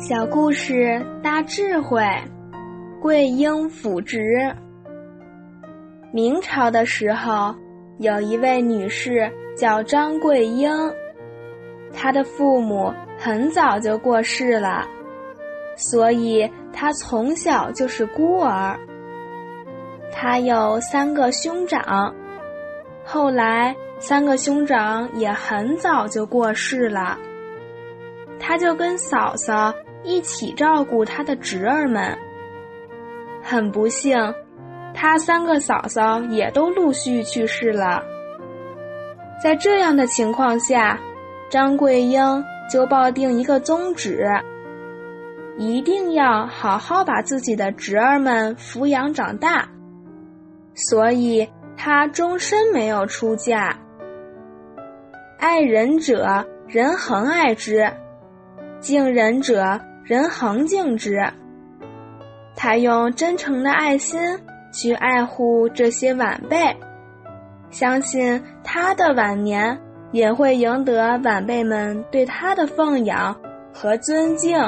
小故事大智慧，桂英辅职。明朝的时候，有一位女士叫张桂英，她的父母很早就过世了，所以她从小就是孤儿。她有三个兄长，后来三个兄长也很早就过世了，她就跟嫂嫂。一起照顾他的侄儿们。很不幸，他三个嫂嫂也都陆续去世了。在这样的情况下，张桂英就抱定一个宗旨：一定要好好把自己的侄儿们抚养长大。所以，她终身没有出嫁。爱人者，人恒爱之；敬人者。人恒敬之。他用真诚的爱心去爱护这些晚辈，相信他的晚年也会赢得晚辈们对他的奉养和尊敬。